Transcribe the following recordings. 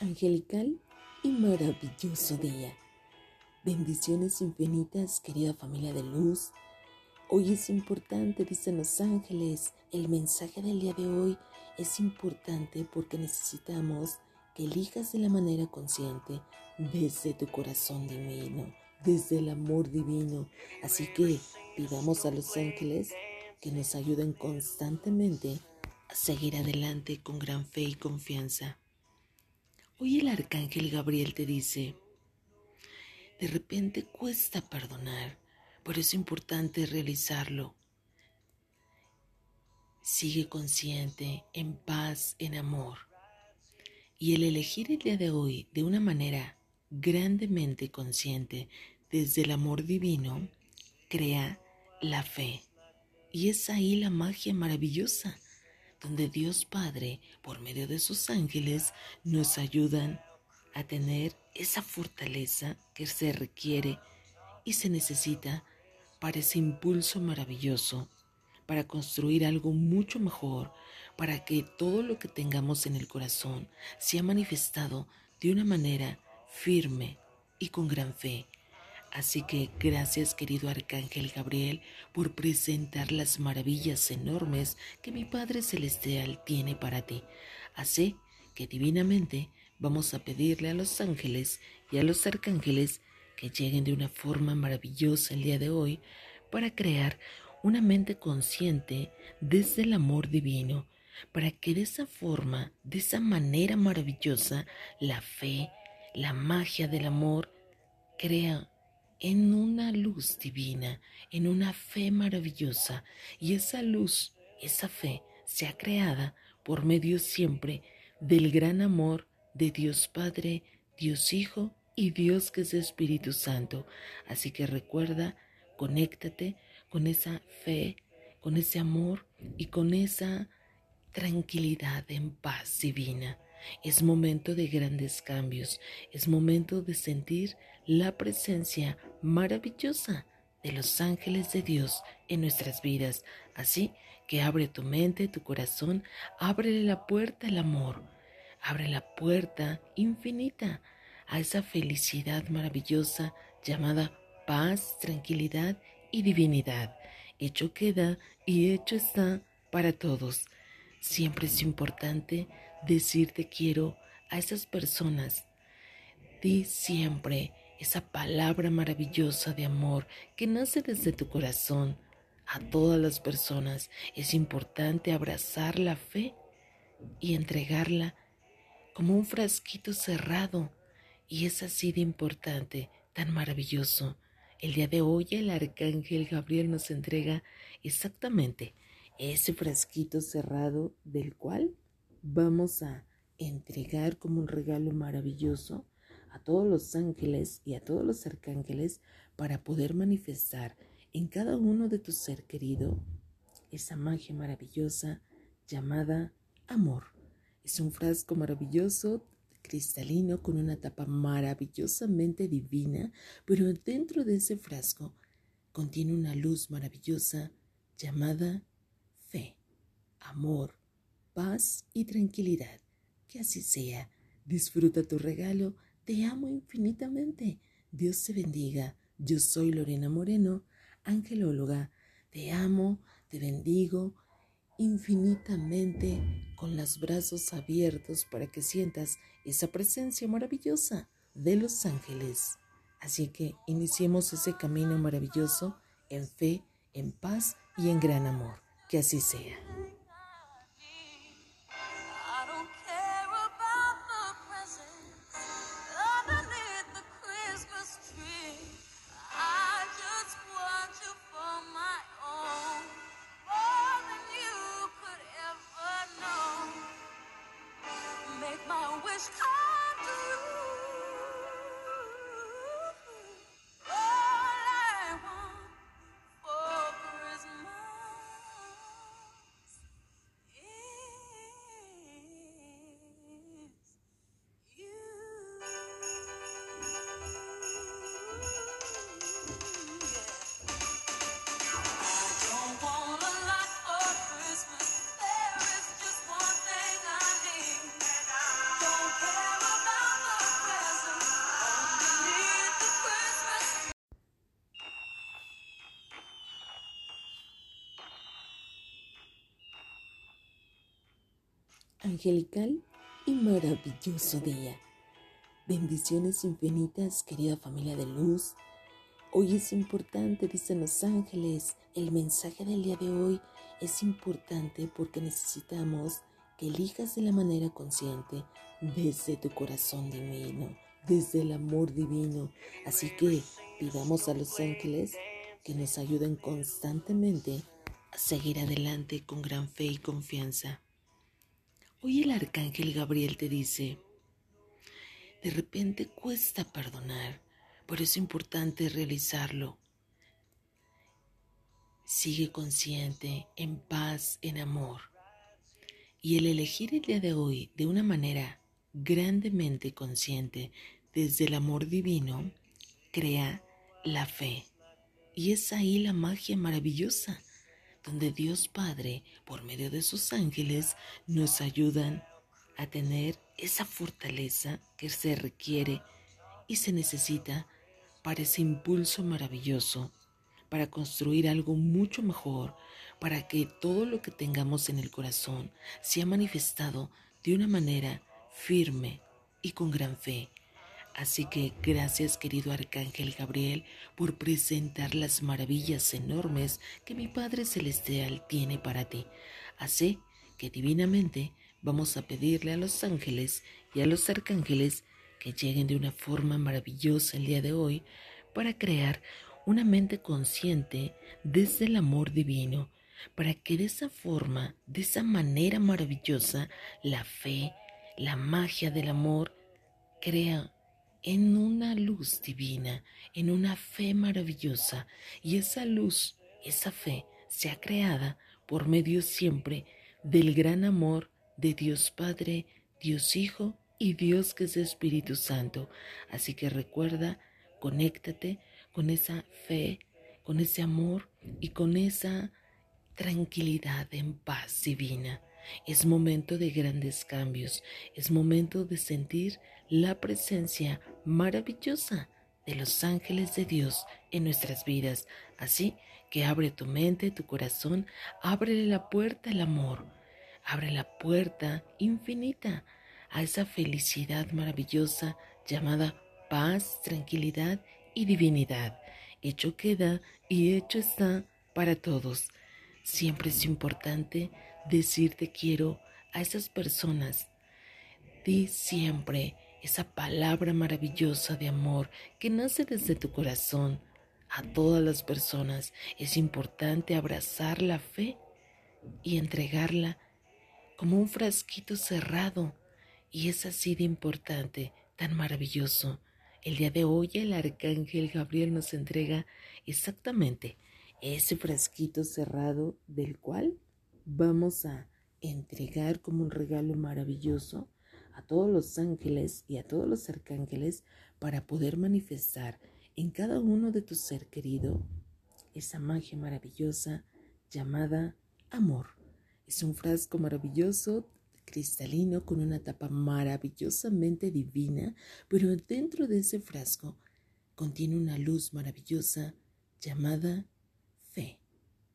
angelical y maravilloso día. Bendiciones infinitas, querida familia de luz. Hoy es importante, dicen los ángeles, el mensaje del día de hoy es importante porque necesitamos que elijas de la manera consciente desde tu corazón divino, desde el amor divino. Así que pidamos a los ángeles que nos ayuden constantemente a seguir adelante con gran fe y confianza. Hoy el arcángel Gabriel te dice, de repente cuesta perdonar, pero es importante realizarlo. Sigue consciente, en paz, en amor. Y el elegir el día de hoy de una manera grandemente consciente desde el amor divino, crea la fe. Y es ahí la magia maravillosa donde Dios Padre, por medio de sus ángeles, nos ayudan a tener esa fortaleza que se requiere y se necesita para ese impulso maravilloso, para construir algo mucho mejor, para que todo lo que tengamos en el corazón sea manifestado de una manera firme y con gran fe Así que gracias querido Arcángel Gabriel por presentar las maravillas enormes que mi Padre Celestial tiene para ti. Así que divinamente vamos a pedirle a los ángeles y a los arcángeles que lleguen de una forma maravillosa el día de hoy para crear una mente consciente desde el amor divino, para que de esa forma, de esa manera maravillosa, la fe, la magia del amor, crea en una luz divina, en una fe maravillosa, y esa luz, esa fe, sea creada por medio siempre del gran amor de Dios Padre, Dios Hijo y Dios que es Espíritu Santo. Así que recuerda, conéctate con esa fe, con ese amor y con esa tranquilidad en paz divina. Es momento de grandes cambios, es momento de sentir la presencia maravillosa de los ángeles de Dios en nuestras vidas. Así que abre tu mente, tu corazón, ábrele la puerta al amor, abre la puerta infinita a esa felicidad maravillosa llamada paz, tranquilidad y divinidad. Hecho queda y hecho está para todos. Siempre es importante decirte quiero a esas personas. Di siempre esa palabra maravillosa de amor que nace desde tu corazón. A todas las personas es importante abrazar la fe y entregarla como un frasquito cerrado. Y es así de importante, tan maravilloso. El día de hoy el arcángel Gabriel nos entrega exactamente ese frasquito cerrado del cual vamos a entregar como un regalo maravilloso a todos los ángeles y a todos los arcángeles para poder manifestar en cada uno de tu ser querido esa magia maravillosa llamada amor. Es un frasco maravilloso, cristalino, con una tapa maravillosamente divina, pero dentro de ese frasco contiene una luz maravillosa llamada fe, amor, paz y tranquilidad. Que así sea. Disfruta tu regalo. Te amo infinitamente. Dios te bendiga. Yo soy Lorena Moreno, angelóloga. Te amo, te bendigo infinitamente con los brazos abiertos para que sientas esa presencia maravillosa de los ángeles. Así que iniciemos ese camino maravilloso en fe, en paz y en gran amor. Que así sea. Angelical y maravilloso día. Bendiciones infinitas, querida familia de luz. Hoy es importante, dicen los ángeles, el mensaje del día de hoy es importante porque necesitamos que elijas de la manera consciente desde tu corazón divino, desde el amor divino. Así que pidamos a los ángeles que nos ayuden constantemente a seguir adelante con gran fe y confianza. Hoy el arcángel Gabriel te dice, de repente cuesta perdonar, pero es importante realizarlo. Sigue consciente, en paz, en amor. Y el elegir el día de hoy de una manera grandemente consciente desde el amor divino, crea la fe. Y es ahí la magia maravillosa donde Dios Padre, por medio de sus ángeles, nos ayudan a tener esa fortaleza que se requiere y se necesita para ese impulso maravilloso, para construir algo mucho mejor, para que todo lo que tengamos en el corazón sea manifestado de una manera firme y con gran fe Así que gracias querido Arcángel Gabriel por presentar las maravillas enormes que mi Padre Celestial tiene para ti. Así que divinamente vamos a pedirle a los ángeles y a los arcángeles que lleguen de una forma maravillosa el día de hoy para crear una mente consciente desde el amor divino, para que de esa forma, de esa manera maravillosa, la fe, la magia del amor, crea en una luz divina, en una fe maravillosa, y esa luz, esa fe, sea creada por medio siempre del gran amor de Dios Padre, Dios Hijo y Dios que es Espíritu Santo. Así que recuerda, conéctate con esa fe, con ese amor y con esa tranquilidad en paz divina. Es momento de grandes cambios, es momento de sentir la presencia maravillosa de los ángeles de Dios en nuestras vidas. Así que abre tu mente, tu corazón, ábrele la puerta al amor, abre la puerta infinita a esa felicidad maravillosa llamada paz, tranquilidad y divinidad. Hecho queda y hecho está para todos. Siempre es importante decirte quiero a esas personas. Di siempre esa palabra maravillosa de amor que nace desde tu corazón. A todas las personas es importante abrazar la fe y entregarla como un frasquito cerrado. Y es así de importante, tan maravilloso. El día de hoy el arcángel Gabriel nos entrega exactamente ese frasquito cerrado del cual vamos a entregar como un regalo maravilloso a todos los ángeles y a todos los arcángeles para poder manifestar en cada uno de tu ser querido esa magia maravillosa llamada amor. Es un frasco maravilloso, cristalino, con una tapa maravillosamente divina, pero dentro de ese frasco contiene una luz maravillosa llamada fe,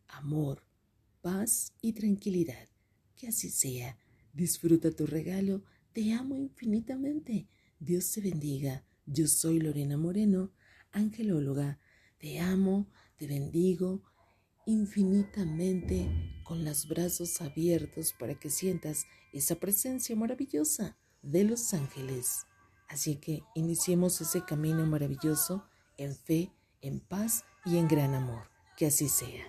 amor, paz y tranquilidad. Que así sea. Disfruta tu regalo. Te amo infinitamente. Dios te bendiga. Yo soy Lorena Moreno, angelóloga. Te amo, te bendigo infinitamente con los brazos abiertos para que sientas esa presencia maravillosa de los ángeles. Así que iniciemos ese camino maravilloso en fe, en paz y en gran amor. Que así sea.